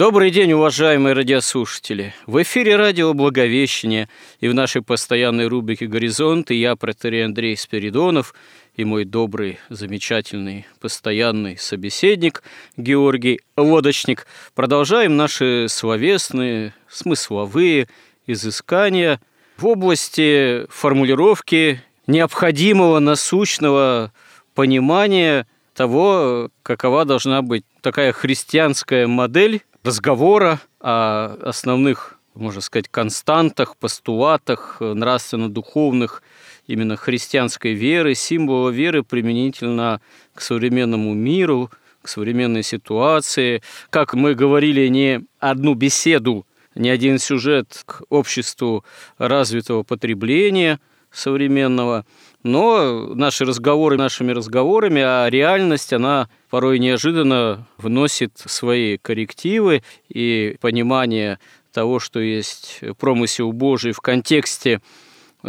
Добрый день, уважаемые радиослушатели! В эфире радио «Благовещение» и в нашей постоянной рубрике «Горизонт» я, протерей Андрей Спиридонов, и мой добрый, замечательный, постоянный собеседник Георгий Лодочник продолжаем наши словесные, смысловые изыскания в области формулировки необходимого насущного понимания того, какова должна быть такая христианская модель разговора о основных, можно сказать, константах, постулатах нравственно-духовных именно христианской веры, символа веры применительно к современному миру, к современной ситуации. Как мы говорили, не одну беседу, не один сюжет к обществу развитого потребления современного – но наши разговоры нашими разговорами, а реальность, она порой неожиданно вносит свои коррективы и понимание того, что есть промысел Божий в контексте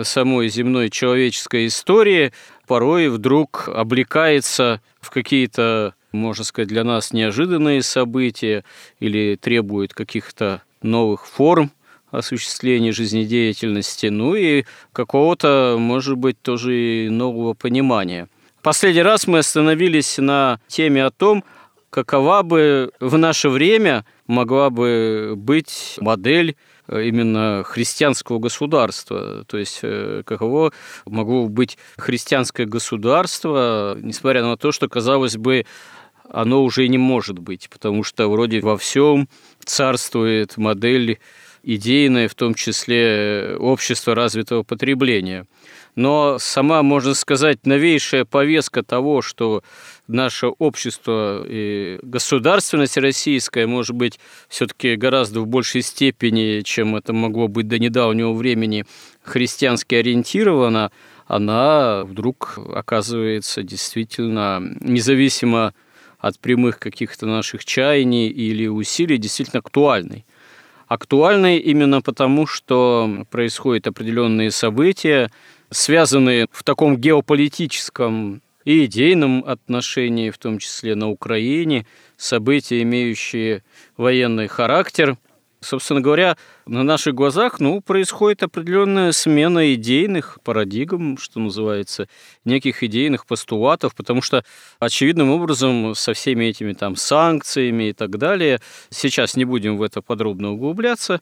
самой земной человеческой истории, порой вдруг облекается в какие-то, можно сказать, для нас неожиданные события или требует каких-то новых форм осуществления жизнедеятельности, ну и какого-то, может быть, тоже и нового понимания. Последний раз мы остановились на теме о том, какова бы в наше время могла бы быть модель э, именно христианского государства. То есть э, каково могло быть христианское государство, несмотря на то, что, казалось бы, оно уже и не может быть, потому что вроде во всем царствует модель идейное, в том числе общество развитого потребления. Но сама, можно сказать, новейшая повестка того, что наше общество и государственность российская может быть все-таки гораздо в большей степени, чем это могло быть до недавнего времени, христиански ориентирована, она вдруг оказывается действительно независимо от прямых каких-то наших чаяний или усилий, действительно актуальной актуальной именно потому, что происходят определенные события, связанные в таком геополитическом и идейном отношении, в том числе на Украине, события, имеющие военный характер – Собственно говоря, на наших глазах ну, происходит определенная смена идейных парадигм, что называется, неких идейных постулатов, потому что очевидным образом со всеми этими там санкциями и так далее, сейчас не будем в это подробно углубляться,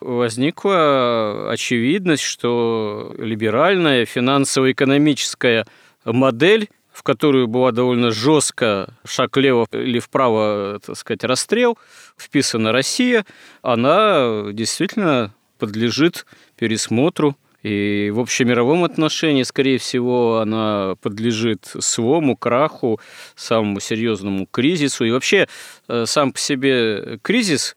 возникла очевидность, что либеральная финансово-экономическая модель в которую была довольно жестко шаг лево или вправо, так сказать, расстрел, вписана Россия, она действительно подлежит пересмотру. И в общемировом отношении, скорее всего, она подлежит слому, краху, самому серьезному кризису. И вообще э, сам по себе кризис,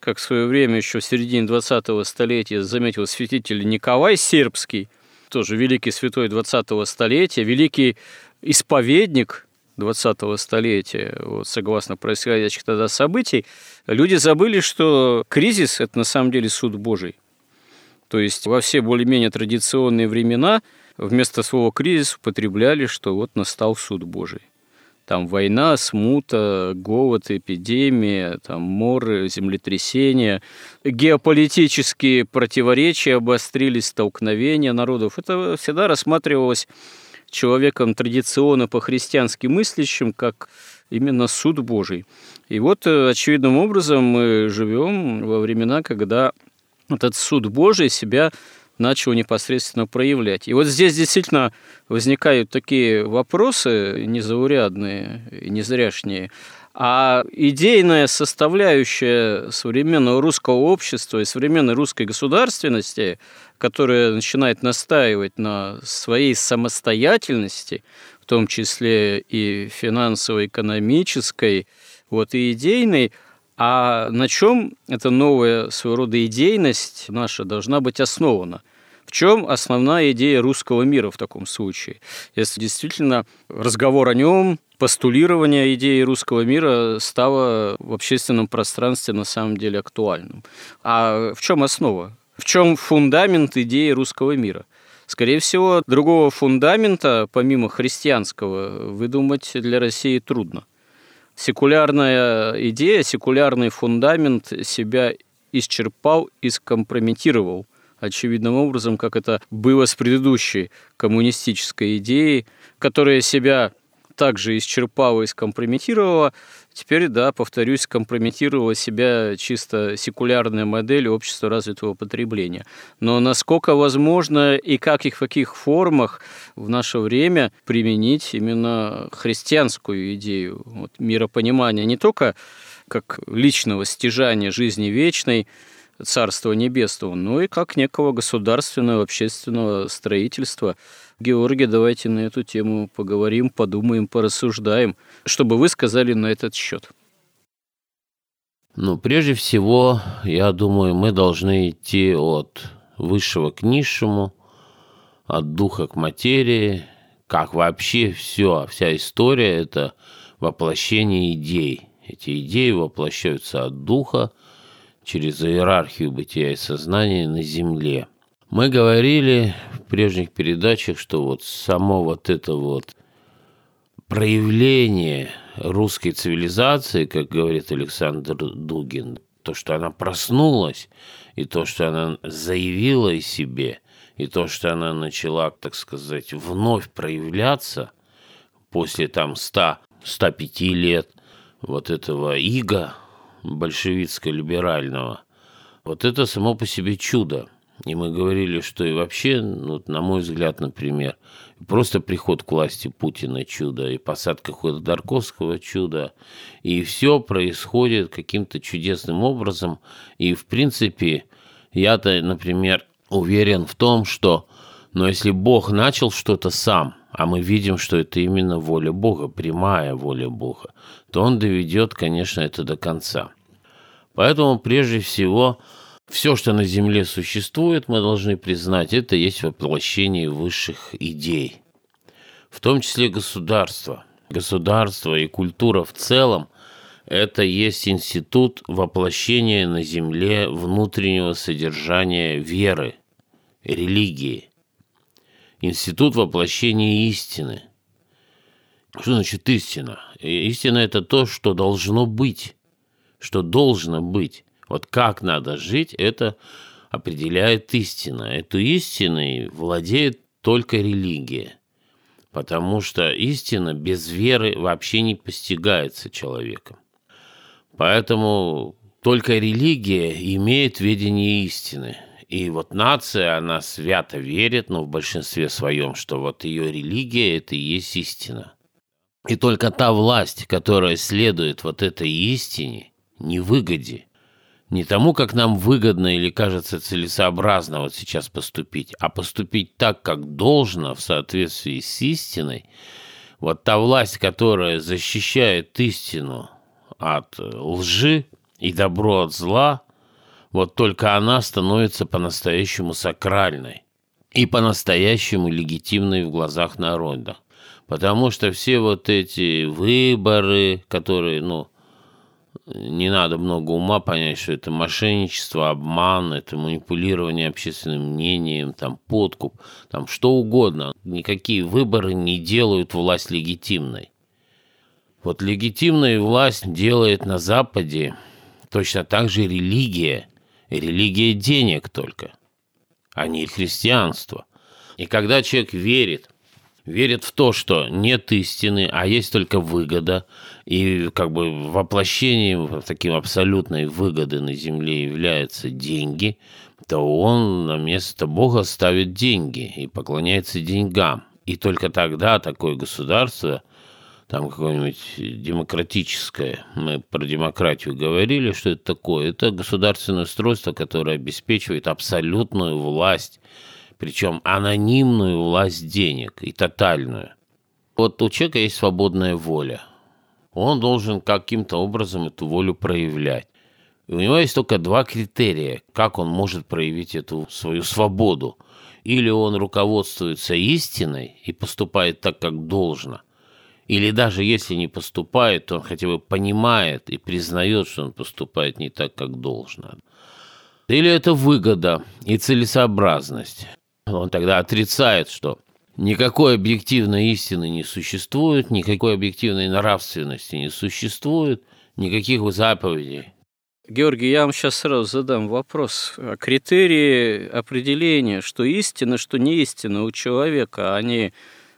как в свое время еще в середине 20-го столетия заметил святитель Николай Сербский, тоже великий святой 20-го столетия, великий исповедник 20-го столетия, вот, согласно происходящих тогда событий, люди забыли, что кризис – это на самом деле суд Божий. То есть во все более-менее традиционные времена вместо слова «кризис» употребляли, что вот настал суд Божий. Там война, смута, голод, эпидемия, там моры, землетрясения, геополитические противоречия обострились, столкновения народов. Это всегда рассматривалось человеком традиционно по-христиански мыслящим, как именно суд Божий. И вот э, очевидным образом мы живем во времена, когда этот суд Божий себя начал непосредственно проявлять. И вот здесь действительно возникают такие вопросы незаурядные и незряшние. А идейная составляющая современного русского общества и современной русской государственности, которая начинает настаивать на своей самостоятельности, в том числе и финансово-экономической, вот и идейной, а на чем эта новая своего рода идейность наша должна быть основана? В чем основная идея русского мира в таком случае? Если действительно разговор о нем, постулирование идеи русского мира стало в общественном пространстве на самом деле актуальным. А в чем основа? В чем фундамент идеи русского мира? Скорее всего, другого фундамента, помимо христианского, выдумать для России трудно – секулярная идея, секулярный фундамент себя исчерпал и скомпрометировал очевидным образом, как это было с предыдущей коммунистической идеей, которая себя также исчерпала и скомпрометировала, теперь, да, повторюсь, скомпрометировала себя чисто секулярная модель общества развитого потребления. Но насколько возможно и как и в каких формах в наше время применить именно христианскую идею вот, миропонимания не только как личного стяжания жизни вечной, Царства Небесного, но и как некого государственного общественного строительства – Георгий, давайте на эту тему поговорим, подумаем, порассуждаем. чтобы вы сказали на этот счет? Ну, прежде всего, я думаю, мы должны идти от высшего к низшему, от духа к материи, как вообще все, вся история – это воплощение идей. Эти идеи воплощаются от духа через иерархию бытия и сознания на земле – мы говорили в прежних передачах, что вот само вот это вот проявление русской цивилизации, как говорит Александр Дугин, то, что она проснулась, и то, что она заявила о себе, и то, что она начала, так сказать, вновь проявляться после там 100-105 лет вот этого ига большевистско-либерального, вот это само по себе чудо – и мы говорили, что и вообще, ну, на мой взгляд, например, просто приход к власти Путина чудо, и посадка Ходорковского чудо, и все происходит каким-то чудесным образом. И, в принципе, я-то, например, уверен в том, что, но ну, если Бог начал что-то сам, а мы видим, что это именно воля Бога, прямая воля Бога, то Он доведет, конечно, это до конца. Поэтому, прежде всего, все, что на Земле существует, мы должны признать, это есть воплощение высших идей, в том числе государство. Государство и культура в целом – это есть институт воплощения на Земле внутреннего содержания веры, религии, институт воплощения истины. Что значит истина? Истина – это то, что должно быть, что должно быть. Вот как надо жить, это определяет истина. Эту истиной владеет только религия. Потому что истина без веры вообще не постигается человеком. Поэтому только религия имеет видение истины. И вот нация, она свято верит, но в большинстве своем, что вот ее религия – это и есть истина. И только та власть, которая следует вот этой истине, невыгоде, не тому, как нам выгодно или кажется целесообразно вот сейчас поступить, а поступить так, как должно в соответствии с истиной, вот та власть, которая защищает истину от лжи и добро от зла, вот только она становится по-настоящему сакральной и по-настоящему легитимной в глазах народа. Потому что все вот эти выборы, которые, ну, не надо много ума понять, что это мошенничество, обман, это манипулирование общественным мнением, там подкуп, там что угодно. Никакие выборы не делают власть легитимной. Вот легитимная власть делает на Западе точно так же религия, религия денег только, а не христианство. И когда человек верит – верит в то, что нет истины, а есть только выгода, и как бы воплощением таким абсолютной выгоды на земле являются деньги, то он на место Бога ставит деньги и поклоняется деньгам. И только тогда такое государство там какое-нибудь демократическое, мы про демократию говорили, что это такое. Это государственное устройство, которое обеспечивает абсолютную власть, причем анонимную власть денег и тотальную. Вот у человека есть свободная воля. Он должен каким-то образом эту волю проявлять. И у него есть только два критерия, как он может проявить эту свою свободу. Или он руководствуется истиной и поступает так, как должно, или даже если не поступает, то он хотя бы понимает и признает, что он поступает не так, как должно. Или это выгода и целесообразность. Он тогда отрицает, что никакой объективной истины не существует, никакой объективной нравственности не существует, никаких заповедей. Георгий, я вам сейчас сразу задам вопрос. Критерии определения, что истина, что не истина у человека, они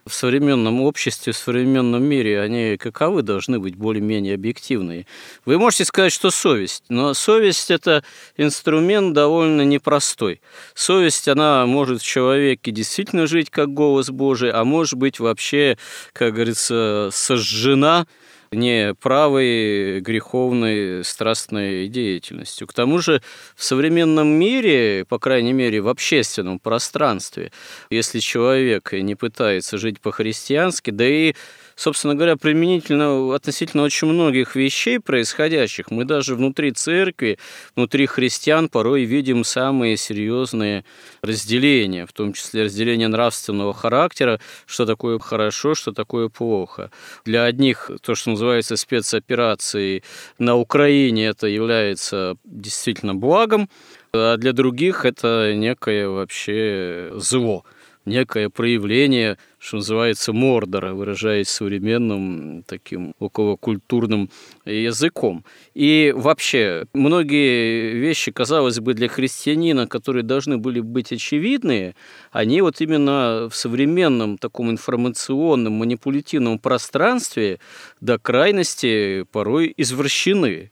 в современном обществе, в современном мире, они каковы должны быть более-менее объективные. Вы можете сказать, что совесть, но совесть – это инструмент довольно непростой. Совесть, она может в человеке действительно жить как голос Божий, а может быть вообще, как говорится, сожжена – не правой греховной страстной деятельностью. К тому же в современном мире, по крайней мере в общественном пространстве, если человек не пытается жить по-христиански, да и собственно говоря, применительно относительно очень многих вещей происходящих. Мы даже внутри церкви, внутри христиан порой видим самые серьезные разделения, в том числе разделение нравственного характера, что такое хорошо, что такое плохо. Для одних то, что называется спецоперацией на Украине, это является действительно благом, а для других это некое вообще зло некое проявление, что называется, мордора, выражаясь современным таким околокультурным языком. И вообще, многие вещи, казалось бы, для христианина, которые должны были быть очевидные, они вот именно в современном таком информационном, манипулятивном пространстве до крайности порой извращены.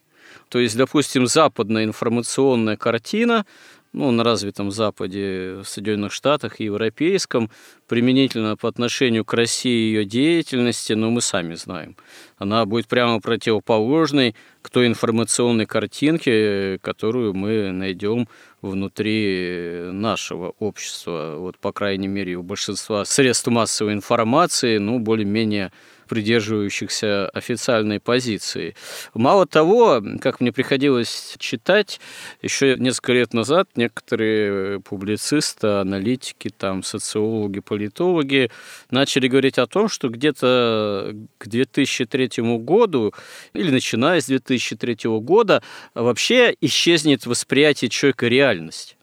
То есть, допустим, западная информационная картина ну, на развитом Западе, в Соединенных Штатах и европейском, применительно по отношению к России и ее деятельности, но мы сами знаем. Она будет прямо противоположной к той информационной картинке, которую мы найдем внутри нашего общества. Вот, по крайней мере, у большинства средств массовой информации, ну, более-менее придерживающихся официальной позиции. Мало того, как мне приходилось читать, еще несколько лет назад некоторые публицисты, аналитики, там, социологи, политологи начали говорить о том, что где-то к 2003 году или начиная с 2003 года вообще исчезнет восприятие человека реальности.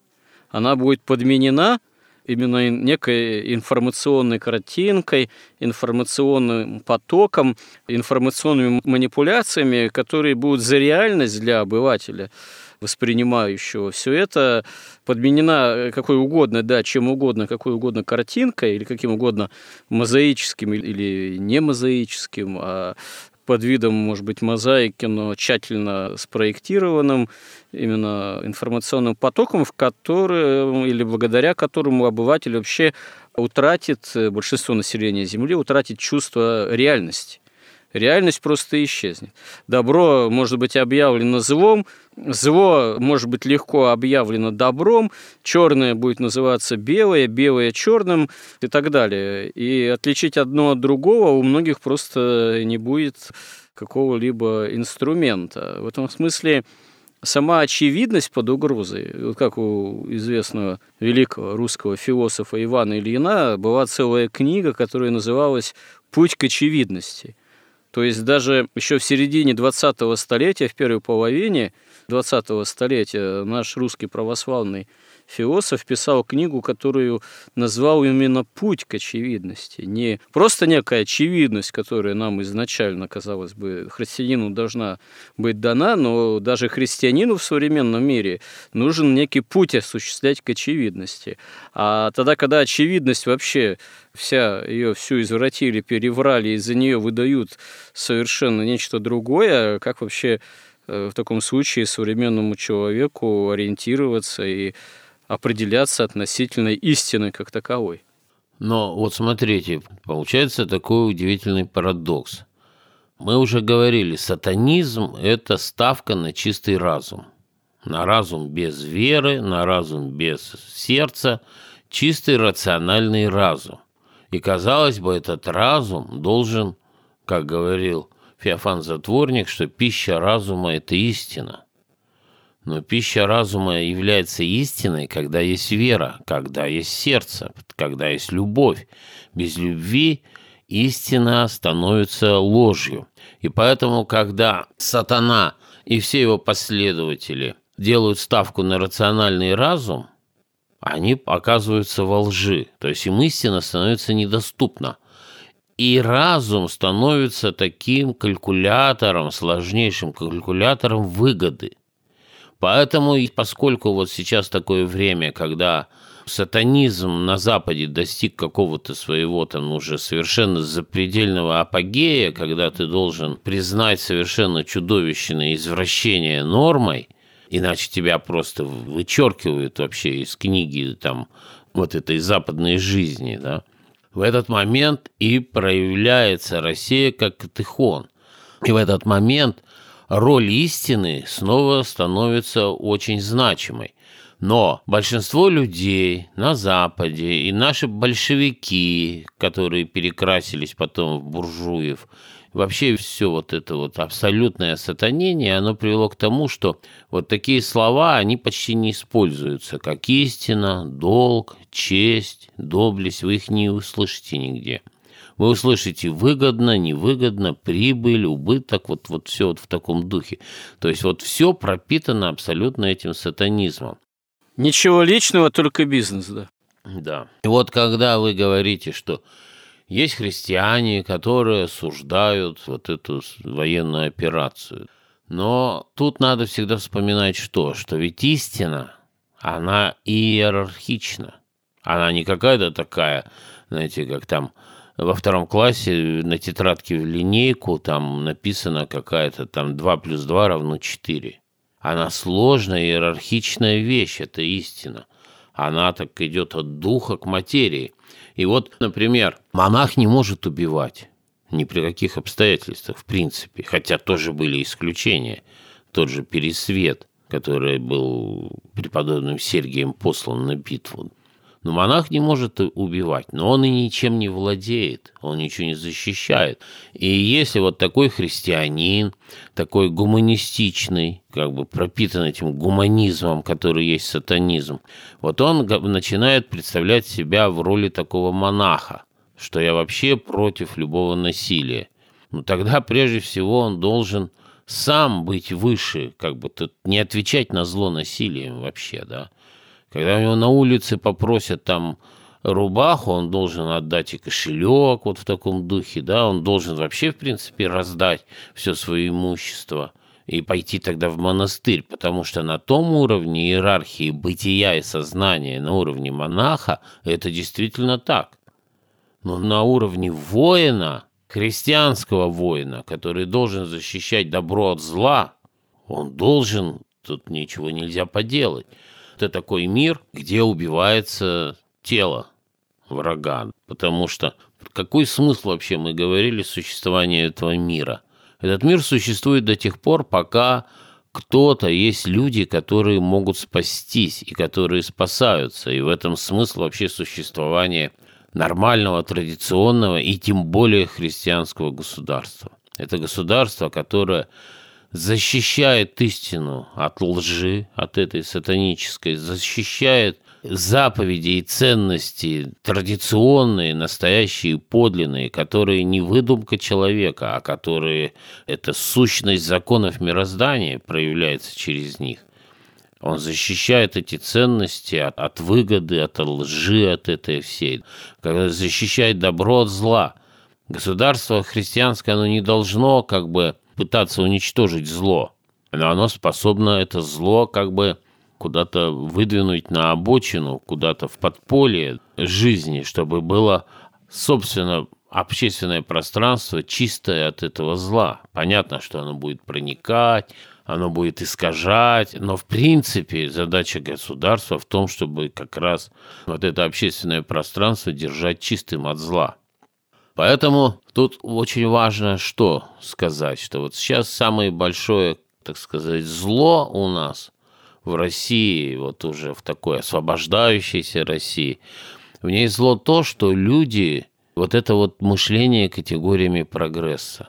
Она будет подменена именно некой информационной картинкой, информационным потоком, информационными манипуляциями, которые будут за реальность для обывателя воспринимающего. Все это подменена какой угодно, да, чем угодно, какой угодно картинкой или каким угодно мозаическим или не мозаическим, а под видом, может быть, мозаики, но тщательно спроектированным именно информационным потоком, в котором или благодаря которому обыватель вообще утратит, большинство населения Земли утратит чувство реальности. Реальность просто исчезнет. Добро может быть объявлено злом, зло может быть легко объявлено добром, черное будет называться белое, белое черным и так далее. И отличить одно от другого у многих просто не будет какого-либо инструмента. В этом смысле сама очевидность под угрозой, вот как у известного великого русского философа Ивана Ильина была целая книга, которая называлась «Путь к очевидности». То есть даже еще в середине 20-го столетия, в первой половине 20-го столетия, наш русский православный философ писал книгу, которую назвал именно «Путь к очевидности». Не просто некая очевидность, которая нам изначально, казалось бы, христианину должна быть дана, но даже христианину в современном мире нужен некий путь осуществлять к очевидности. А тогда, когда очевидность вообще вся ее всю извратили, переврали, из-за нее выдают совершенно нечто другое, как вообще э, в таком случае современному человеку ориентироваться и определяться относительно истины как таковой. Но вот смотрите, получается такой удивительный парадокс. Мы уже говорили, сатанизм – это ставка на чистый разум. На разум без веры, на разум без сердца, чистый рациональный разум. И, казалось бы, этот разум должен, как говорил Феофан Затворник, что пища разума – это истина. Но пища разума является истиной, когда есть вера, когда есть сердце, когда есть любовь. Без любви истина становится ложью. И поэтому, когда сатана и все его последователи делают ставку на рациональный разум, они оказываются во лжи. То есть им истина становится недоступна. И разум становится таким калькулятором, сложнейшим калькулятором выгоды. Поэтому, поскольку вот сейчас такое время, когда сатанизм на Западе достиг какого-то своего там уже совершенно запредельного апогея, когда ты должен признать совершенно чудовищное извращение нормой, иначе тебя просто вычеркивают вообще из книги там вот этой западной жизни, да, в этот момент и проявляется Россия как катехон. И в этот момент роль истины снова становится очень значимой. Но большинство людей на Западе и наши большевики, которые перекрасились потом в буржуев, вообще все вот это вот абсолютное сатанение, оно привело к тому, что вот такие слова, они почти не используются, как истина, долг, честь, доблесть, вы их не услышите нигде. Вы услышите выгодно, невыгодно, прибыль, убыток, вот, вот все вот в таком духе. То есть вот все пропитано абсолютно этим сатанизмом. Ничего личного, только бизнес, да. Да. И вот когда вы говорите, что есть христиане, которые осуждают вот эту военную операцию. Но тут надо всегда вспоминать что? Что ведь истина, она иерархична. Она не какая-то такая, знаете, как там во втором классе на тетрадке в линейку там написано какая-то там 2 плюс 2 равно 4. Она сложная иерархичная вещь, это истина. Она так идет от духа к материи. И вот, например, монах не может убивать ни при каких обстоятельствах, в принципе, хотя тоже были исключения. Тот же Пересвет, который был преподобным Сергием послан на битву, но монах не может убивать, но он и ничем не владеет, он ничего не защищает. И если вот такой христианин, такой гуманистичный, как бы пропитан этим гуманизмом, который есть сатанизм, вот он начинает представлять себя в роли такого монаха, что я вообще против любого насилия. Ну тогда прежде всего он должен сам быть выше, как бы не отвечать на зло насилием вообще, да. Когда у него на улице попросят там рубаху, он должен отдать и кошелек вот в таком духе, да, он должен вообще, в принципе, раздать все свое имущество и пойти тогда в монастырь, потому что на том уровне иерархии бытия и сознания, на уровне монаха, это действительно так. Но на уровне воина, христианского воина, который должен защищать добро от зла, он должен, тут ничего нельзя поделать. Это такой мир, где убивается тело врага. Потому что какой смысл вообще, мы говорили, существования этого мира? Этот мир существует до тех пор, пока кто-то, есть люди, которые могут спастись и которые спасаются. И в этом смысл вообще существования нормального, традиционного и тем более христианского государства. Это государство, которое защищает истину от лжи, от этой сатанической, защищает заповеди и ценности традиционные, настоящие, подлинные, которые не выдумка человека, а которые это сущность законов мироздания проявляется через них. Он защищает эти ценности от, от выгоды, от лжи, от этой всей. Когда защищает добро от зла. Государство христианское, оно не должно как бы пытаться уничтожить зло, но оно способно это зло как бы куда-то выдвинуть на обочину, куда-то в подполье жизни, чтобы было, собственно, общественное пространство чистое от этого зла. Понятно, что оно будет проникать, оно будет искажать, но в принципе задача государства в том, чтобы как раз вот это общественное пространство держать чистым от зла. Поэтому тут очень важно что сказать, что вот сейчас самое большое, так сказать, зло у нас в России, вот уже в такой освобождающейся России, в ней зло то, что люди, вот это вот мышление категориями прогресса.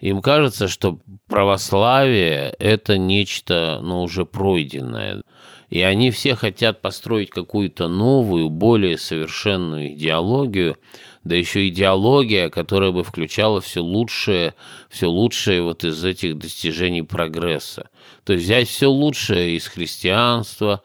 Им кажется, что православие – это нечто, ну, уже пройденное. И они все хотят построить какую-то новую, более совершенную идеологию, да еще идеология, которая бы включала все лучшее, все лучшее вот из этих достижений прогресса. То есть взять все лучшее из христианства,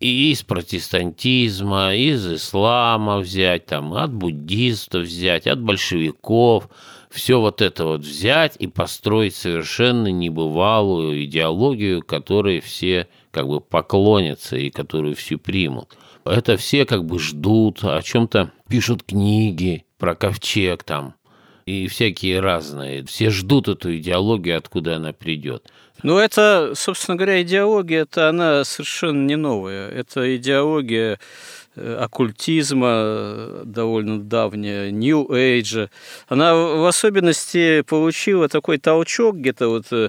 и из протестантизма, из ислама взять, там, от буддистов взять, от большевиков, все вот это вот взять и построить совершенно небывалую идеологию, которой все как бы поклонятся и которую все примут. Это все как бы ждут, о чем-то пишут книги про ковчег там, и всякие разные. Все ждут эту идеологию, откуда она придет. Ну, это, собственно говоря, идеология, это она совершенно не новая. Это идеология оккультизма э, довольно давняя, New Age. Она в особенности получила такой толчок где-то вот э,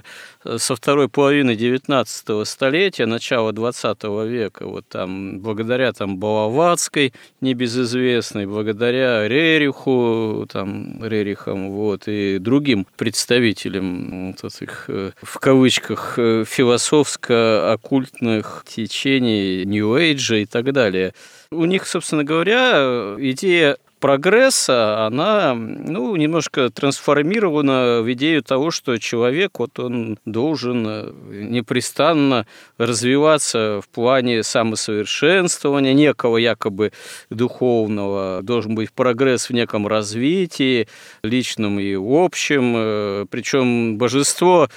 со второй половины 19 столетия, начала 20 века, вот там, благодаря там Балаватской, небезызвестной, благодаря Рериху, там, Рерихам, вот, и другим представителям вот этих, в кавычках, философско-оккультных течений Age и так далее – у них, собственно говоря, идея прогресса, она ну, немножко трансформирована в идею того, что человек вот он должен непрестанно развиваться в плане самосовершенствования, некого якобы духовного, должен быть прогресс в неком развитии, личном и общем. Причем божество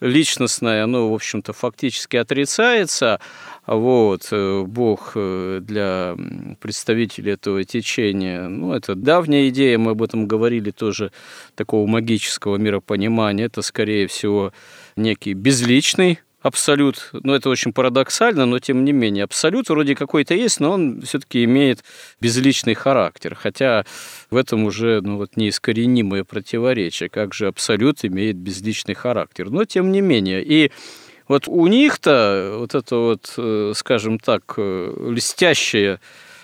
личностное, оно, в общем-то, фактически отрицается, вот, э, Бог э, для представителей этого течения, ну, это давняя идея, мы об этом говорили тоже, такого магического миропонимания, это, скорее всего, некий безличный абсолют, ну это очень парадоксально, но тем не менее, абсолют вроде какой-то есть, но он все-таки имеет безличный характер, хотя в этом уже ну, вот неискоренимое противоречие, как же абсолют имеет безличный характер, но тем не менее. И вот у них-то вот это вот, э, скажем так, э, льстящее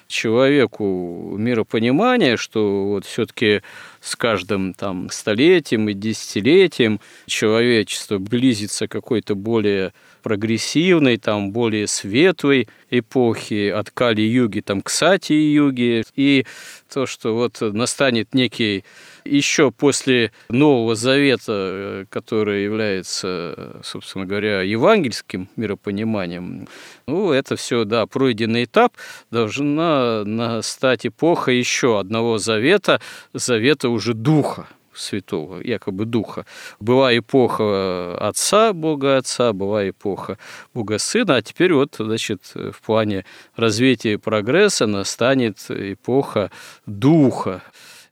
человеку миропонимание, что вот все-таки с каждым там столетием и десятилетием человечество близится к какой-то более прогрессивной, там, более светлой эпохи, от Кали-юги там, к Сати-юге, и то, что вот настанет некий еще после Нового Завета, э, который является, собственно говоря, евангельским миропониманием, ну, это все, да, пройденный этап, должна настать эпоха еще одного завета, завета уже Духа. Святого, якобы Духа. Была эпоха Отца, Бога Отца, была эпоха Бога Сына, а теперь вот, значит, в плане развития прогресса настанет эпоха Духа.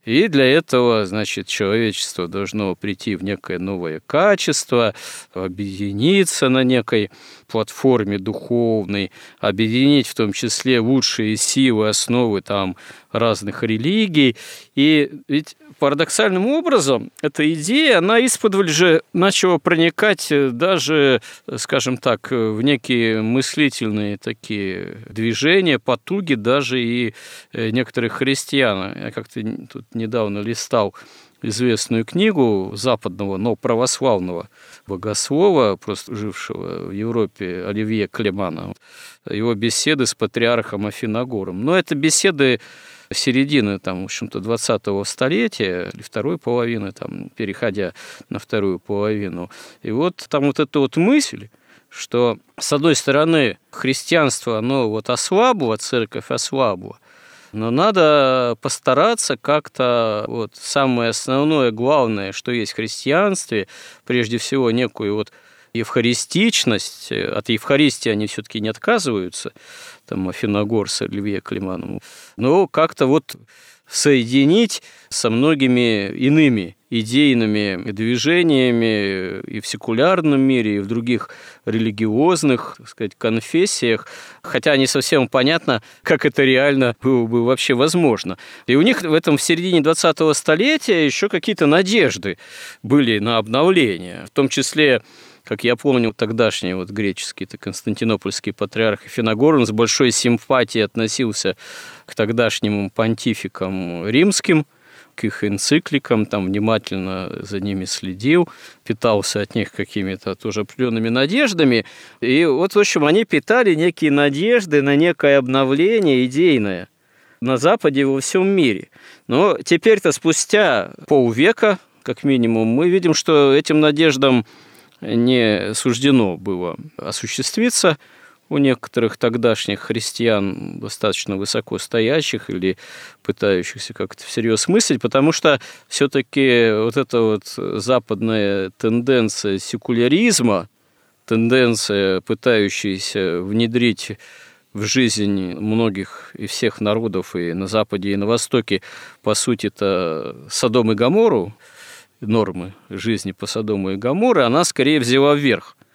И для этого, значит, человечество должно прийти в некое новое качество, объединиться на некой платформе духовной, объединить в том числе лучшие силы, основы там разных религий. И ведь парадоксальным образом эта идея, она из-под же начала проникать даже, скажем так, в некие мыслительные такие движения, потуги даже и некоторых христиан. Я как-то тут недавно листал известную книгу западного, но православного богослова, просто жившего в Европе, Оливье Клемана, его беседы с патриархом Афиногором. Но это беседы середины, там, в общем-то, 20-го столетия, или второй половины, там, переходя на вторую половину. И вот там вот эта вот мысль, что, с одной стороны, христианство, оно вот ослабло, церковь ослабла, но надо постараться как-то вот самое основное, главное, что есть в христианстве, прежде всего некую вот евхаристичность, от Евхаристии они все-таки не отказываются, там Афиногор с Оливье Климановым, но как-то вот соединить со многими иными идейными движениями и в секулярном мире, и в других религиозных, так сказать, конфессиях, хотя не совсем понятно, как это реально было бы вообще возможно. И у них в этом в середине 20-го столетия еще какие-то надежды были на обновление, в том числе как я помню, тогдашний вот греческий это константинопольский патриарх Финогорн с большой симпатией относился к тогдашним понтификам римским, к их энцикликам, там внимательно за ними следил, питался от них какими-то тоже определенными надеждами. И вот, в общем, они питали некие надежды на некое обновление идейное на Западе и во всем мире. Но теперь-то спустя полвека, как минимум, мы видим, что этим надеждам не суждено было осуществиться – у некоторых тогдашних христиан достаточно высоко стоящих или пытающихся как-то всерьез мыслить, потому что все-таки вот эта вот западная тенденция секуляризма, тенденция, пытающаяся внедрить в жизнь многих и всех народов и на Западе, и на Востоке, по сути, это Содом и Гамору, нормы жизни по Содому и Гамору, она скорее взяла вверх –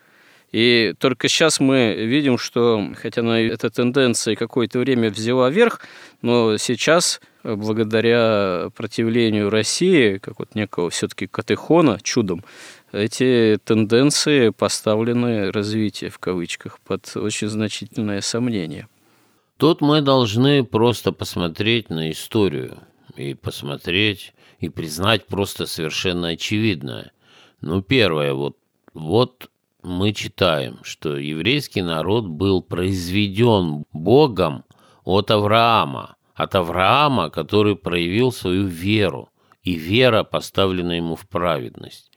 и только сейчас мы видим, что, хотя она, эта тенденция какое-то время взяла верх, но сейчас, благодаря противлению России, как вот некого все-таки катехона, чудом, эти тенденции поставлены, развитие в кавычках, под очень значительное сомнение. Тут мы должны просто посмотреть на историю и посмотреть и признать просто совершенно очевидное. Ну, первое, вот, вот мы читаем, что еврейский народ был произведен Богом от Авраама, от Авраама, который проявил свою веру, и вера поставлена ему в праведность.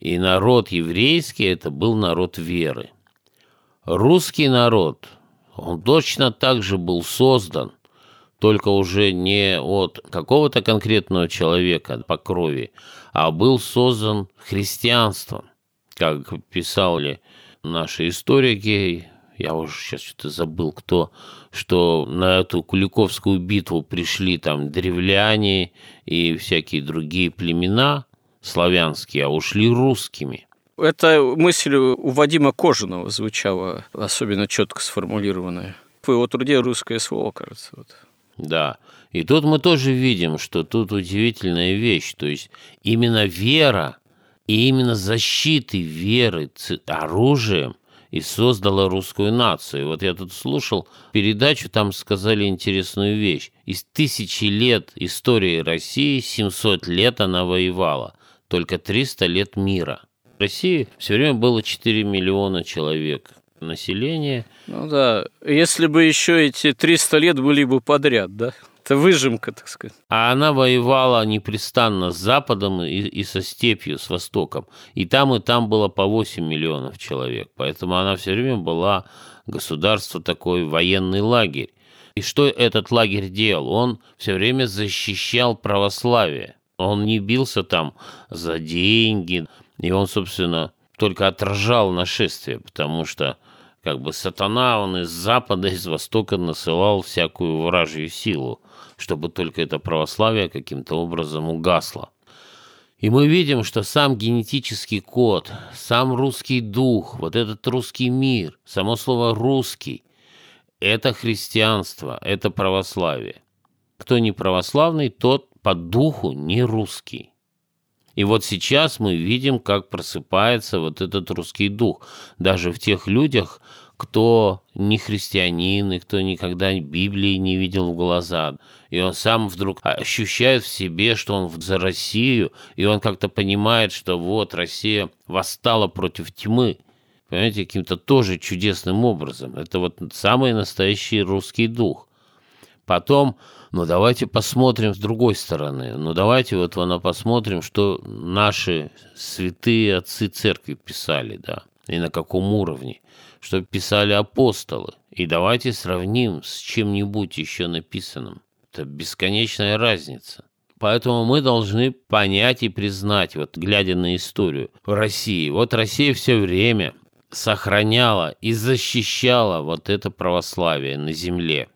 И народ еврейский – это был народ веры. Русский народ, он точно так же был создан, только уже не от какого-то конкретного человека по крови, а был создан христианством – как писали наши историки, я уже сейчас что-то забыл, кто, что на эту Куликовскую битву пришли там древляне и всякие другие племена славянские, а ушли русскими. Эта мысль у Вадима Кожаного звучала особенно четко сформулированная. В его труде «Русское слово», кажется. Вот. Да. И тут мы тоже видим, что тут удивительная вещь. То есть именно вера и именно защитой веры оружием и создала русскую нацию. Вот я тут слушал передачу, там сказали интересную вещь. Из тысячи лет истории России 700 лет она воевала, только 300 лет мира. В России все время было 4 миллиона человек населения. Ну да, если бы еще эти 300 лет были бы подряд, да? Это выжимка, так сказать. А она воевала непрестанно с Западом и, и со степью, с Востоком. И там, и там было по 8 миллионов человек. Поэтому она все время была государство такой, военный лагерь. И что этот лагерь делал? Он все время защищал православие. Он не бился там за деньги. И он, собственно, только отражал нашествие, потому что как бы сатана, он из запада, из востока насылал всякую вражью силу чтобы только это православие каким-то образом угасло. И мы видим, что сам генетический код, сам русский дух, вот этот русский мир, само слово «русский» – это христианство, это православие. Кто не православный, тот по духу не русский. И вот сейчас мы видим, как просыпается вот этот русский дух. Даже в тех людях, кто не христианин, и кто никогда Библии не видел в глаза. И он сам вдруг ощущает в себе, что он за Россию, и он как-то понимает, что вот Россия восстала против тьмы. Понимаете, каким-то тоже чудесным образом. Это вот самый настоящий русский дух. Потом, ну давайте посмотрим с другой стороны. Ну давайте вот на посмотрим, что наши святые отцы церкви писали, да, и на каком уровне что писали апостолы. И давайте сравним с чем-нибудь еще написанным. Это бесконечная разница. Поэтому мы должны понять и признать, вот глядя на историю России, вот Россия все время сохраняла и защищала вот это православие на земле.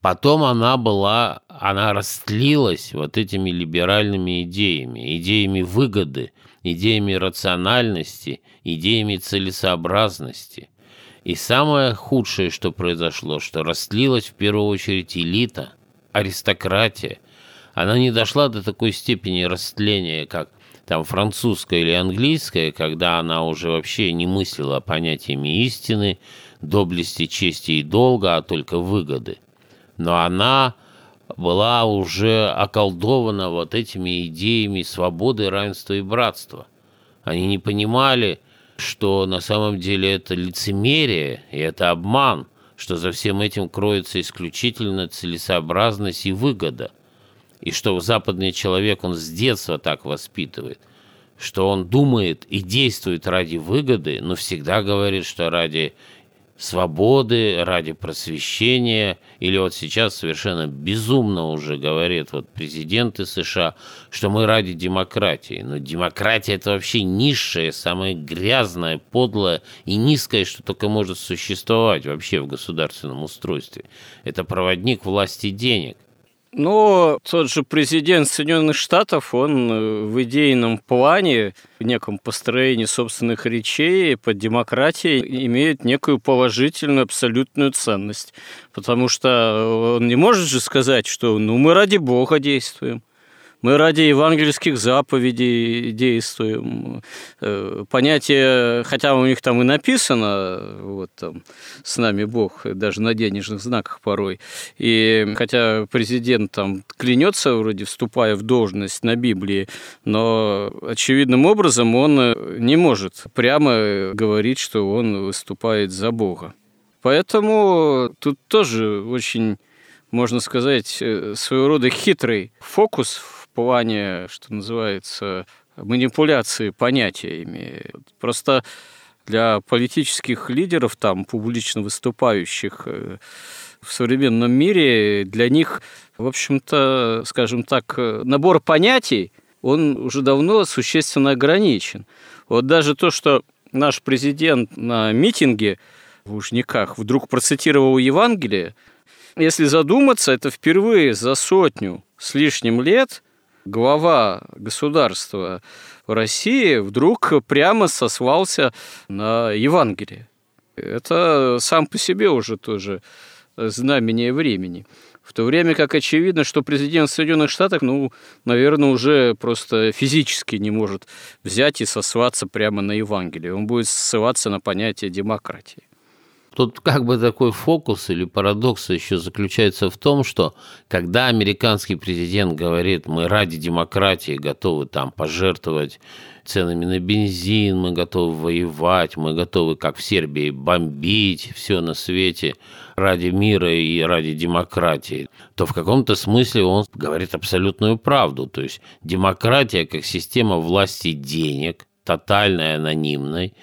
Потом она была, она растлилась вот этими либеральными идеями, идеями выгоды, идеями рациональности, идеями целесообразности. И самое худшее, что произошло, что растлилась в первую очередь элита, аристократия. Она не дошла до такой степени растления, как там французская или английская, когда она уже вообще не мыслила понятиями истины, доблести, чести и долга, а только выгоды – но она была уже околдована вот этими идеями свободы, равенства и братства. Они не понимали, что на самом деле это лицемерие и это обман, что за всем этим кроется исключительно целесообразность и выгода, и что западный человек, он с детства так воспитывает, что он думает и действует ради выгоды, но всегда говорит, что ради свободы, ради просвещения, или вот сейчас совершенно безумно уже говорит вот президенты США, что мы ради демократии. Но демократия это вообще низшее, самое грязное, подлое и низкое, что только может существовать вообще в государственном устройстве. Это проводник власти денег. Но тот же президент Соединенных Штатов, он э, в идейном плане, в неком построении собственных речей под демократией имеет некую положительную абсолютную ценность. Потому что он не может же сказать, что ну мы ради Бога действуем. Мы ради евангельских заповедей действуем. Э, понятие, хотя у них там и написано, вот там, с нами Бог, даже на денежных знаках порой. И хотя президент там клянется, вроде вступая в должность на Библии, но очевидным образом он не может прямо говорить, что он выступает за Бога. Поэтому тут тоже очень, можно сказать, э, своего рода хитрый фокус плане, что называется, манипуляции понятиями. Просто для политических лидеров, там, публично выступающих э, в современном мире, для них, в общем-то, скажем так, набор понятий, он уже давно существенно ограничен. Вот даже то, что наш президент на митинге в Лужниках вдруг процитировал Евангелие, если задуматься, это впервые за сотню с лишним лет – глава государства в России вдруг прямо сослался на Евангелие. Это сам по себе уже тоже знамение времени. В то время как очевидно, что президент Соединенных Штатов, ну, наверное, уже просто физически не может взять и сослаться прямо на Евангелие. Он будет ссылаться на понятие демократии. Тут как бы такой фокус или парадокс еще заключается в том, что когда американский президент говорит, мы ради демократии готовы там пожертвовать ценами на бензин, мы готовы воевать, мы готовы, как в Сербии, бомбить все на свете ради мира и ради демократии, то в каком-то смысле он говорит абсолютную правду. То есть демократия как система власти денег, тотальной, анонимной,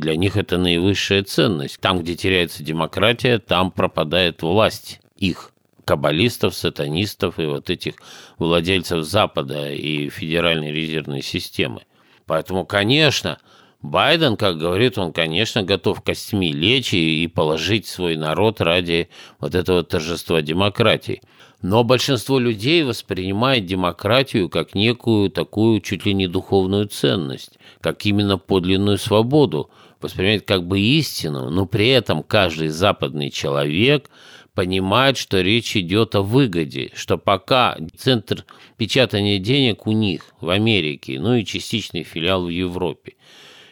для них это наивысшая ценность. Там, где теряется демократия, там пропадает власть их каббалистов, сатанистов и вот этих владельцев Запада и Федеральной резервной системы. Поэтому, конечно, Байден, как говорит, он, конечно, готов костьми лечь и положить свой народ ради вот этого торжества демократии. Но большинство людей воспринимает демократию как некую такую чуть ли не духовную ценность, как именно подлинную свободу, воспринимает как бы истину, но при этом каждый западный человек понимает, что речь идет о выгоде, что пока центр печатания денег у них в Америке, ну и частичный филиал в Европе,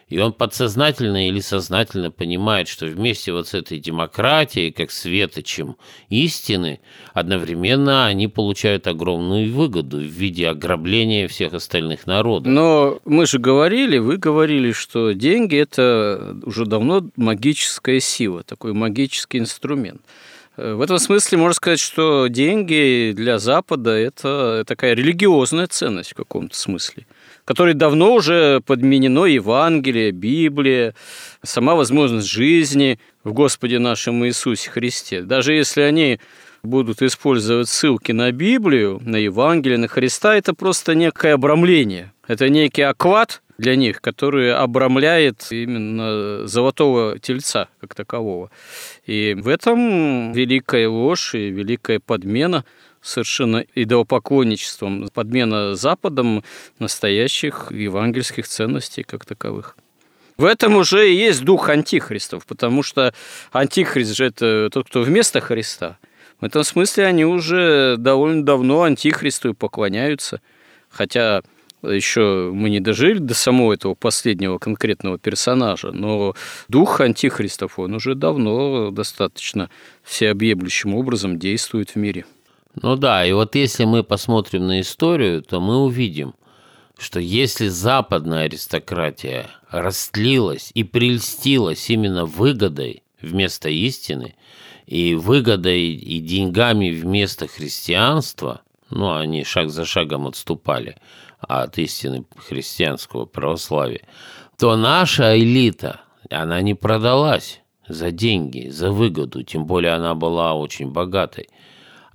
и он подсознательно или сознательно понимает, что вместе вот с этой демократией, как светочем истины, одновременно они получают огромную выгоду в виде ограбления всех остальных народов. Но мы же говорили, вы говорили, что деньги – это уже давно магическая сила, такой магический инструмент. В этом смысле можно сказать, что деньги для Запада – это такая религиозная ценность в каком-то смысле – которой давно уже подменено Евангелие, Библия, сама возможность жизни в Господе нашем Иисусе Христе. Даже если они будут использовать ссылки на Библию, на Евангелие, на Христа, это просто некое обрамление. Это некий акват для них, который обрамляет именно золотого тельца как такового. И в этом великая ложь и великая подмена совершенно идолопоклонничеством, подмена Западом настоящих евангельских ценностей как таковых. В этом уже и есть дух антихристов, потому что антихрист же это тот, кто вместо Христа. В этом смысле они уже довольно давно антихристу поклоняются, хотя еще мы не дожили до самого этого последнего конкретного персонажа, но дух антихристов, он уже давно достаточно всеобъемлющим образом действует в мире. Ну да, и вот если мы посмотрим на историю, то мы увидим, что если западная аристократия растлилась и прельстилась именно выгодой вместо истины, и выгодой и деньгами вместо христианства, ну, они шаг за шагом отступали от истины христианского православия, то наша элита, она не продалась за деньги, за выгоду, тем более она была очень богатой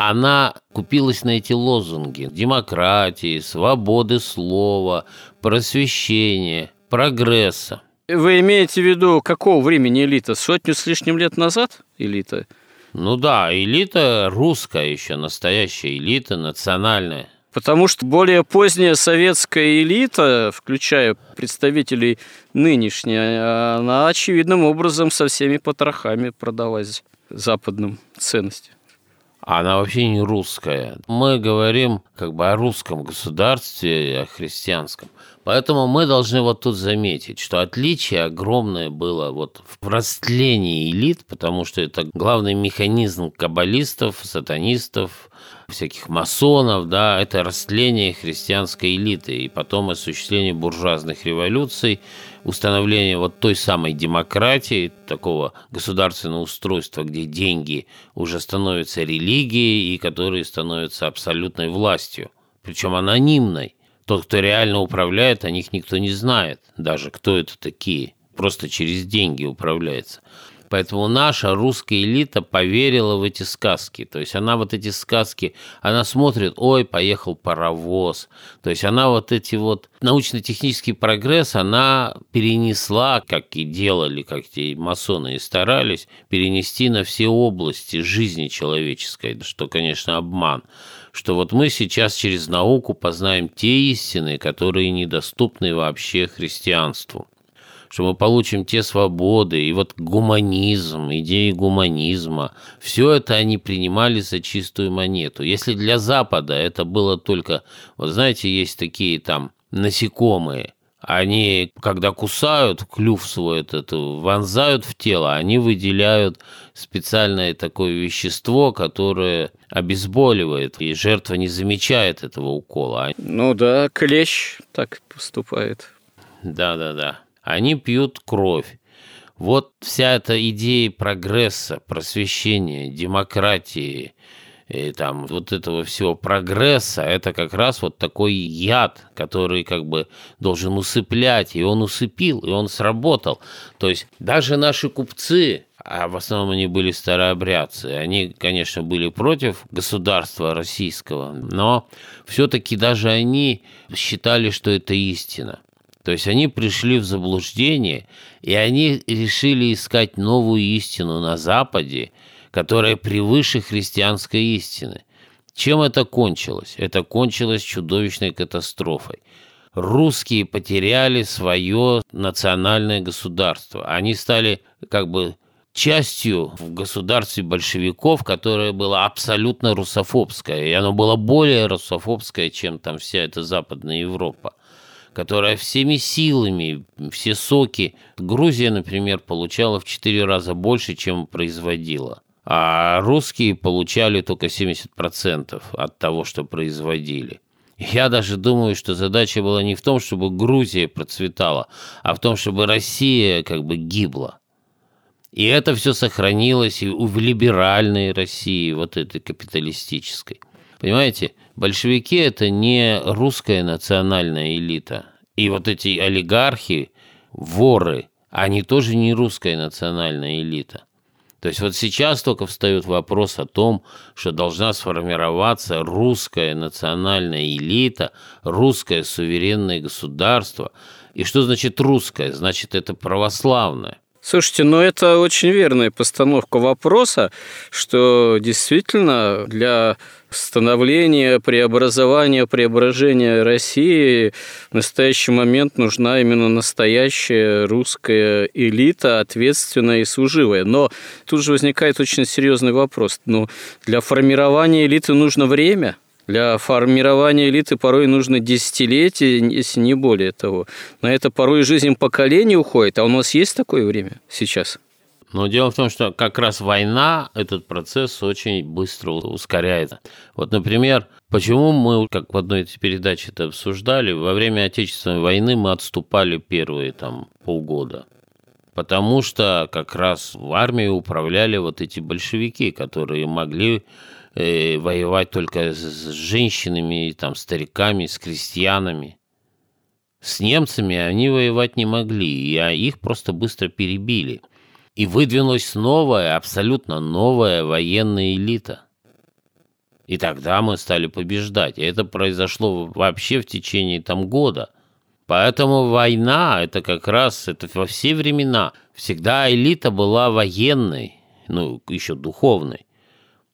она купилась на эти лозунги демократии, свободы слова, просвещения, прогресса. Вы имеете в виду какого времени элита? Сотню с лишним лет назад элита? Ну да, элита русская еще, настоящая элита, национальная. Потому что более поздняя советская элита, включая представителей нынешней, она очевидным образом со всеми потрохами продалась западным ценностям она вообще не русская. Мы говорим как бы о русском государстве, о христианском. Поэтому мы должны вот тут заметить, что отличие огромное было вот в растлении элит, потому что это главный механизм каббалистов, сатанистов, всяких масонов, да, это растление христианской элиты и потом осуществление буржуазных революций, установление вот той самой демократии, такого государственного устройства, где деньги уже становятся религией и которые становятся абсолютной властью, причем анонимной. Тот, кто реально управляет, о них никто не знает, даже кто это такие, просто через деньги управляется. Поэтому наша русская элита поверила в эти сказки. То есть она вот эти сказки, она смотрит, ой, поехал паровоз. То есть она вот эти вот научно-технический прогресс, она перенесла, как и делали, как те масоны и старались, перенести на все области жизни человеческой, что, конечно, обман что вот мы сейчас через науку познаем те истины, которые недоступны вообще христианству что мы получим те свободы, и вот гуманизм, идеи гуманизма, все это они принимали за чистую монету. Если для Запада это было только, вот знаете, есть такие там насекомые, они, когда кусают клюв свой этот, вонзают в тело, они выделяют специальное такое вещество, которое обезболивает, и жертва не замечает этого укола. Ну да, клещ так поступает. Да-да-да они пьют кровь. Вот вся эта идея прогресса, просвещения, демократии, и там вот этого всего прогресса, это как раз вот такой яд, который как бы должен усыплять, и он усыпил, и он сработал. То есть даже наши купцы, а в основном они были старообрядцы, они, конечно, были против государства российского, но все-таки даже они считали, что это истина. То есть они пришли в заблуждение, и они решили искать новую истину на Западе, которая превыше христианской истины. Чем это кончилось? Это кончилось чудовищной катастрофой. Русские потеряли свое национальное государство. Они стали как бы частью в государстве большевиков, которое было абсолютно русофобское. И оно было более русофобское, чем там вся эта Западная Европа которая всеми силами, все соки. Грузия, например, получала в 4 раза больше, чем производила. А русские получали только 70% от того, что производили. Я даже думаю, что задача была не в том, чтобы Грузия процветала, а в том, чтобы Россия как бы гибла. И это все сохранилось и в либеральной России, вот этой капиталистической. Понимаете, большевики – это не русская национальная элита. И вот эти олигархи, воры, они тоже не русская национальная элита. То есть вот сейчас только встает вопрос о том, что должна сформироваться русская национальная элита, русское суверенное государство. И что значит русское? Значит, это православное. Слушайте, ну это очень верная постановка вопроса, что действительно для становления, преобразования, преображения России в настоящий момент нужна именно настоящая русская элита, ответственная и служивая. Но тут же возникает очень серьезный вопрос. Ну, для формирования элиты нужно время – для формирования элиты порой нужно десятилетия, если не более того. На это порой жизнь поколений уходит, а у нас есть такое время сейчас? Но дело в том, что как раз война этот процесс очень быстро ускоряет. Вот, например, почему мы, как в одной из передач это обсуждали, во время Отечественной войны мы отступали первые там полгода. Потому что как раз в армии управляли вот эти большевики, которые могли э, воевать только с женщинами, там, стариками, с крестьянами. С немцами они воевать не могли, а их просто быстро перебили. И выдвинулась новая, абсолютно новая военная элита. И тогда мы стали побеждать. И это произошло вообще в течение там года. Поэтому война, это как раз, это во все времена. Всегда элита была военной, ну, еще духовной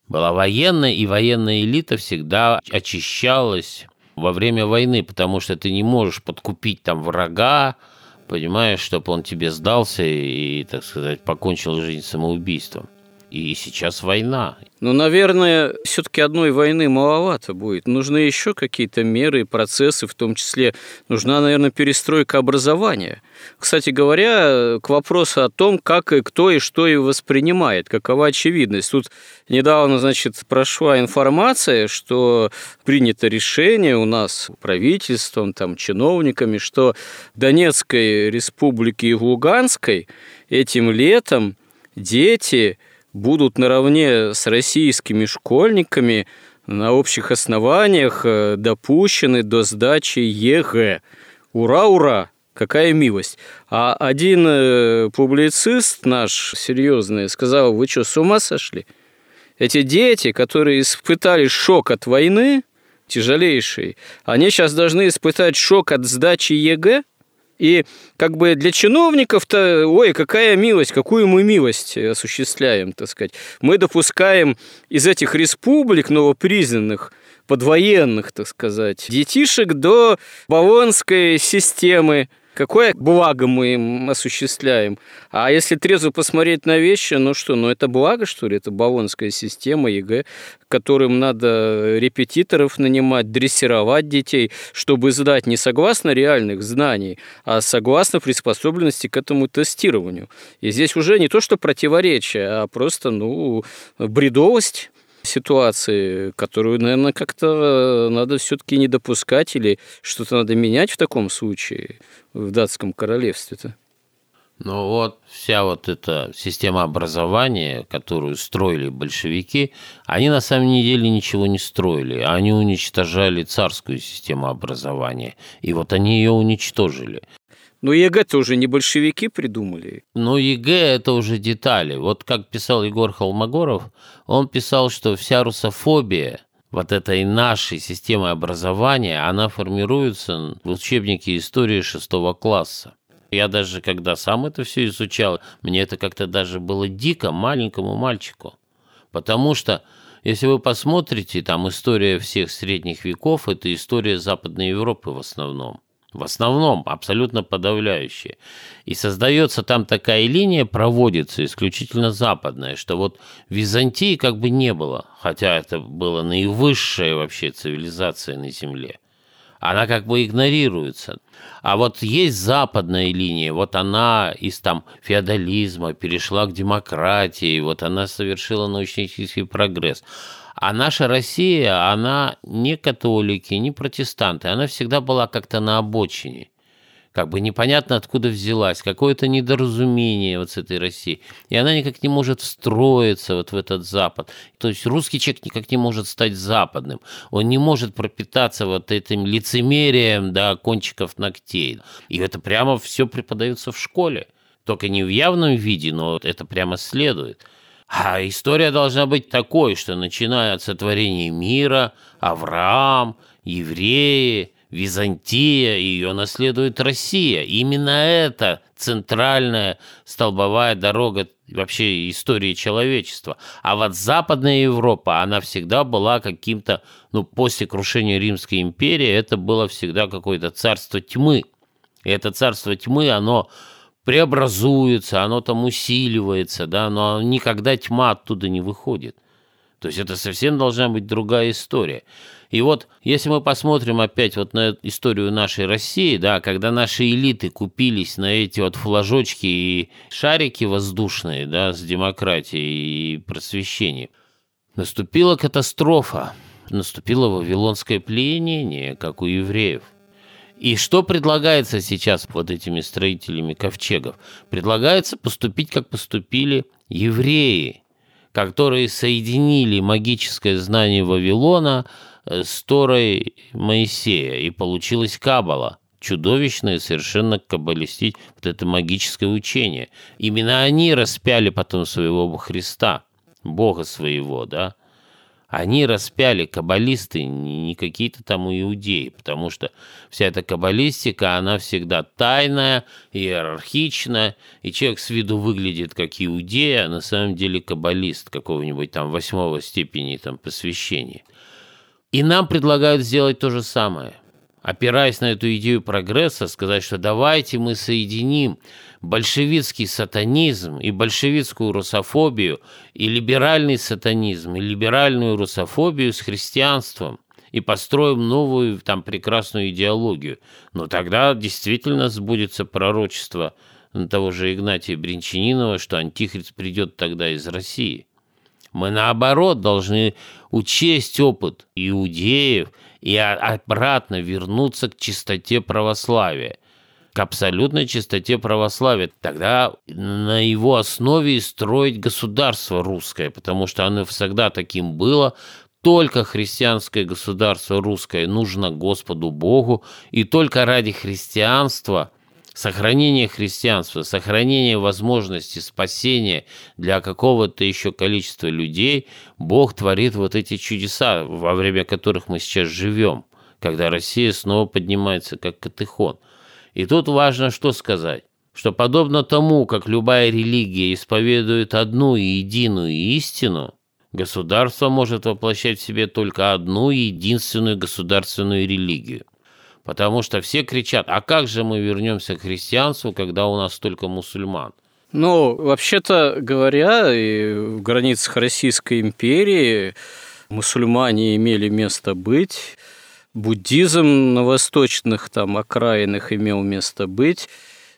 была военная, и военная элита всегда очищалась во время войны, потому что ты не можешь подкупить там врага, понимаешь, чтобы он тебе сдался и, так сказать, покончил жизнь самоубийством. И сейчас война. Ну, наверное, все-таки одной войны маловато будет. Нужны еще какие-то меры и процессы, в том числе нужна, наверное, перестройка образования. Кстати говоря, к вопросу о том, как и кто и что и воспринимает, какова очевидность. Тут недавно, значит, прошла информация, что принято решение у нас правительством, там, чиновниками, что Донецкой республике и Луганской этим летом дети – будут наравне с российскими школьниками на общих основаниях э, допущены до сдачи ЕГЭ. Ура, ура! Какая милость. А один э, публицист наш серьезный сказал, вы что, с ума сошли? Эти дети, которые испытали шок от войны, тяжелейший, они сейчас должны испытать шок от сдачи ЕГЭ? И как бы для чиновников-то, ой, какая милость, какую мы милость осуществляем, так сказать. Мы допускаем из этих республик новопризнанных подвоенных, так сказать, детишек до Болонской системы, какое благо мы им осуществляем. А если трезво посмотреть на вещи, ну что, ну это благо, что ли? Это болонская система ЕГЭ, которым надо репетиторов нанимать, дрессировать детей, чтобы сдать не согласно реальных знаний, а согласно приспособленности к этому тестированию. И здесь уже не то, что противоречие, а просто, ну, бредовость ситуации, которую, наверное, как-то надо все-таки не допускать или что-то надо менять в таком случае в датском королевстве-то? Ну вот вся вот эта система образования, которую строили большевики, они на самом деле ничего не строили. Они уничтожали царскую систему образования. И вот они ее уничтожили. Но ЕГЭ-то уже не большевики придумали. Но ЕГЭ – это уже детали. Вот как писал Егор Холмогоров, он писал, что вся русофобия – вот этой нашей системы образования, она формируется в учебнике истории шестого класса. Я даже, когда сам это все изучал, мне это как-то даже было дико маленькому мальчику. Потому что, если вы посмотрите, там история всех средних веков – это история Западной Европы в основном в основном абсолютно подавляющие. И создается там такая линия, проводится исключительно западная, что вот Византии как бы не было, хотя это была наивысшая вообще цивилизация на Земле. Она как бы игнорируется. А вот есть западная линия, вот она из там феодализма перешла к демократии, вот она совершила научно-технический прогресс. А наша Россия, она не католики, не протестанты, она всегда была как-то на обочине. Как бы непонятно, откуда взялась, какое-то недоразумение вот с этой Россией. И она никак не может встроиться вот в этот Запад. То есть русский человек никак не может стать западным. Он не может пропитаться вот этим лицемерием до кончиков ногтей. И это прямо все преподается в школе. Только не в явном виде, но это прямо следует. А история должна быть такой, что начиная от сотворения мира, Авраам, евреи, Византия, и ее наследует Россия. Именно это центральная столбовая дорога вообще истории человечества. А вот Западная Европа, она всегда была каким-то, ну, после крушения Римской империи, это было всегда какое-то царство тьмы. И это царство тьмы, оно преобразуется, оно там усиливается, да, но никогда тьма оттуда не выходит. То есть это совсем должна быть другая история. И вот если мы посмотрим опять вот на историю нашей России, да, когда наши элиты купились на эти вот флажочки и шарики воздушные, да, с демократией и просвещением, наступила катастрофа, наступило вавилонское пленение, как у евреев – и что предлагается сейчас вот этими строителями ковчегов? Предлагается поступить, как поступили евреи, которые соединили магическое знание Вавилона э, с Торой Моисея, и получилась Кабала чудовищное совершенно каббалистить вот это магическое учение. Именно они распяли потом своего Христа, Бога своего, да, они распяли каббалисты, не какие-то там иудеи, потому что вся эта каббалистика, она всегда тайная, иерархичная, и человек с виду выглядит как иудея, а на самом деле каббалист какого-нибудь там восьмого степени там посвящения. И нам предлагают сделать то же самое. Опираясь на эту идею прогресса, сказать, что давайте мы соединим большевистский сатанизм и большевистскую русофобию, и либеральный сатанизм, и либеральную русофобию с христианством, и построим новую там прекрасную идеологию. Но тогда действительно сбудется пророчество того же Игнатия Бринчанинова, что антихрист придет тогда из России. Мы, наоборот, должны учесть опыт иудеев и обратно вернуться к чистоте православия – к абсолютной чистоте православия. Тогда на его основе и строить государство русское, потому что оно всегда таким было, только христианское государство русское нужно Господу Богу, и только ради христианства, сохранения христианства, сохранения возможности спасения для какого-то еще количества людей, Бог творит вот эти чудеса, во время которых мы сейчас живем, когда Россия снова поднимается как катехон – и тут важно что сказать, что подобно тому, как любая религия исповедует одну и единую истину, государство может воплощать в себе только одну единственную государственную религию. Потому что все кричат, а как же мы вернемся к христианству, когда у нас столько мусульман? Ну, вообще-то говоря, и в границах Российской империи мусульмане имели место быть, буддизм на восточных там окраинах имел место быть,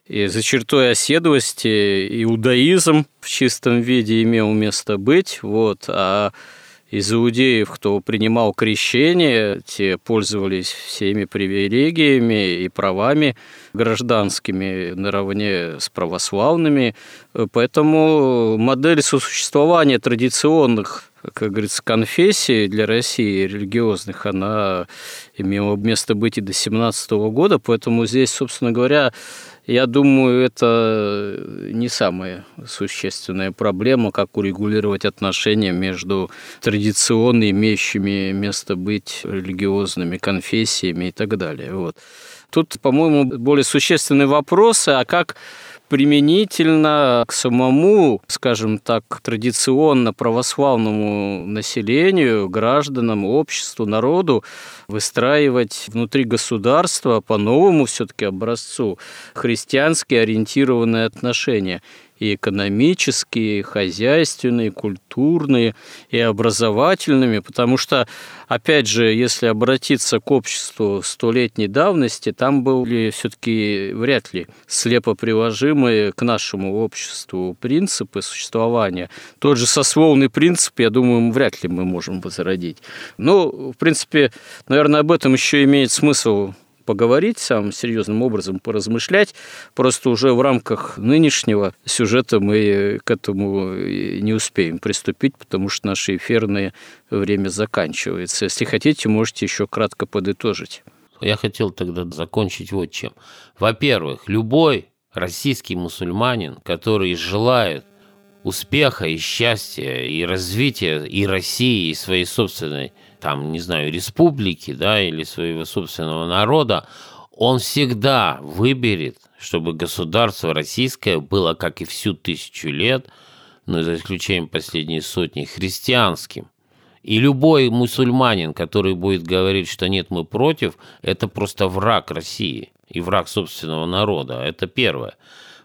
и за чертой оседлости иудаизм в чистом виде имел место быть, вот, а из иудеев, кто принимал крещение, те пользовались всеми привилегиями и правами гражданскими наравне с православными. Поэтому модель сосуществования традиционных как говорится, конфессии для России религиозных, она имела место быть и до 17 года, поэтому здесь, собственно говоря, я думаю, это не самая существенная проблема, как урегулировать отношения между традиционно имеющими место быть религиозными конфессиями и так далее. Вот. Тут, по-моему, более существенные вопросы, а как применительно к самому, скажем так, традиционно православному населению, гражданам, обществу, народу выстраивать внутри государства по новому все-таки образцу христиански ориентированные отношения и экономические, и хозяйственные, и культурные, и образовательными, потому что, опять же, если обратиться к обществу столетней давности, там были все-таки вряд ли слепо приложимые к нашему обществу принципы существования. Тот же сословный принцип, я думаю, вряд ли мы можем возродить. Ну, в принципе, наверное, об этом еще имеет смысл поговорить самым серьезным образом, поразмышлять. Просто уже в рамках нынешнего сюжета мы к этому не успеем приступить, потому что наше эфирное время заканчивается. Если хотите, можете еще кратко подытожить. Я хотел тогда закончить вот чем. Во-первых, любой российский мусульманин, который желает успеха и счастья, и развития и России, и своей собственной, там, не знаю, республики, да, или своего собственного народа, он всегда выберет, чтобы государство российское было, как и всю тысячу лет, но за исключением последней сотни, христианским. И любой мусульманин, который будет говорить, что нет, мы против, это просто враг России и враг собственного народа. Это первое.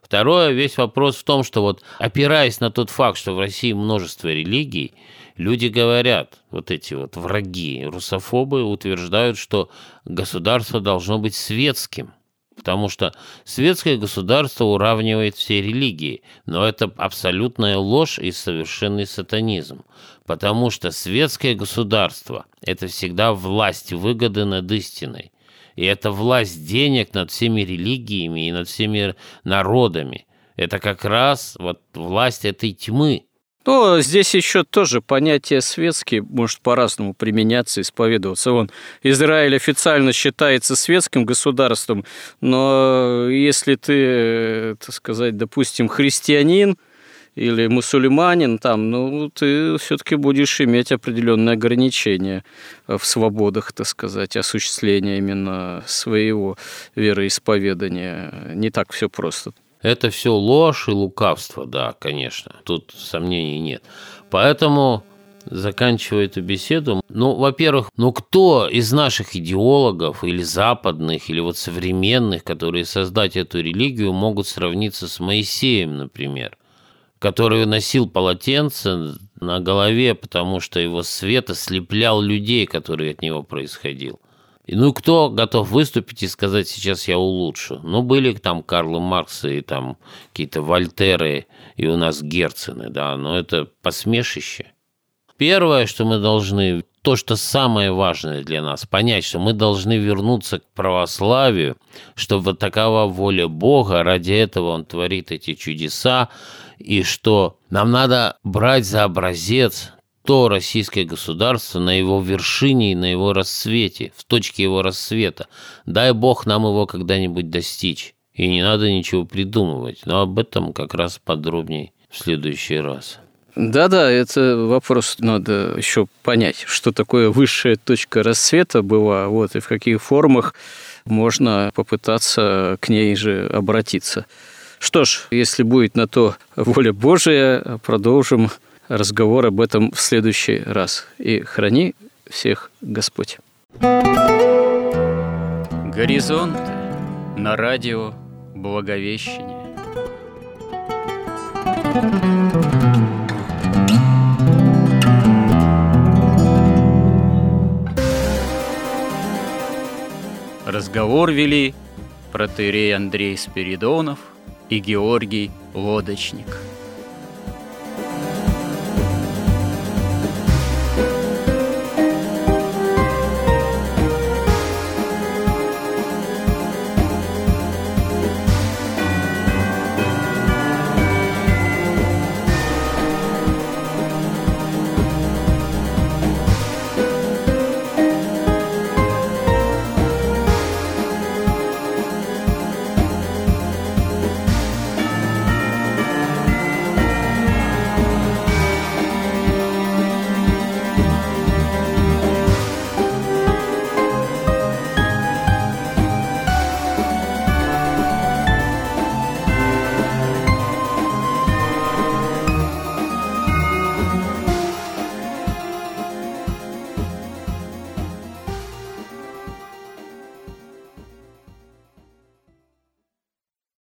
Второе, весь вопрос в том, что вот опираясь на тот факт, что в России множество религий, люди говорят, вот эти вот враги, русофобы утверждают, что государство должно быть светским. Потому что светское государство уравнивает все религии, но это абсолютная ложь и совершенный сатанизм. Потому что светское государство – это всегда власть выгоды над истиной. И это власть денег над всеми религиями и над всеми народами. Это как раз вот власть этой тьмы. Ну, здесь еще тоже понятие светский может по-разному применяться, исповедоваться. Вон, Израиль официально считается светским государством, но если ты, так сказать, допустим, христианин, или мусульманин, там, ну, ты все-таки будешь иметь определенные ограничения в свободах, так сказать, осуществления именно своего вероисповедания. Не так все просто. Это все ложь и лукавство, да, конечно. Тут сомнений нет. Поэтому заканчивая эту беседу, ну, во-первых, ну кто из наших идеологов или западных, или вот современных, которые создать эту религию, могут сравниться с Моисеем, например? который носил полотенце на голове, потому что его свет ослеплял людей, которые от него происходил. И ну кто готов выступить и сказать, сейчас я улучшу? Ну, были там Карл Марксы и там какие-то Вольтеры, и у нас Герцены, да, но это посмешище. Первое, что мы должны, то, что самое важное для нас, понять, что мы должны вернуться к православию, что вот такова воля Бога, ради этого Он творит эти чудеса, и что нам надо брать за образец то российское государство на его вершине и на его расцвете, в точке его рассвета. Дай бог нам его когда-нибудь достичь. И не надо ничего придумывать. Но об этом как раз подробнее в следующий раз. Да-да, это вопрос надо еще понять, что такое высшая точка рассвета была, вот, и в каких формах можно попытаться к ней же обратиться. Что ж, если будет на то воля Божия, продолжим разговор об этом в следующий раз. И храни всех Господь. Горизонт на радио Благовещение. Разговор вели протерей Андрей Спиридонов – и Георгий Лодочник –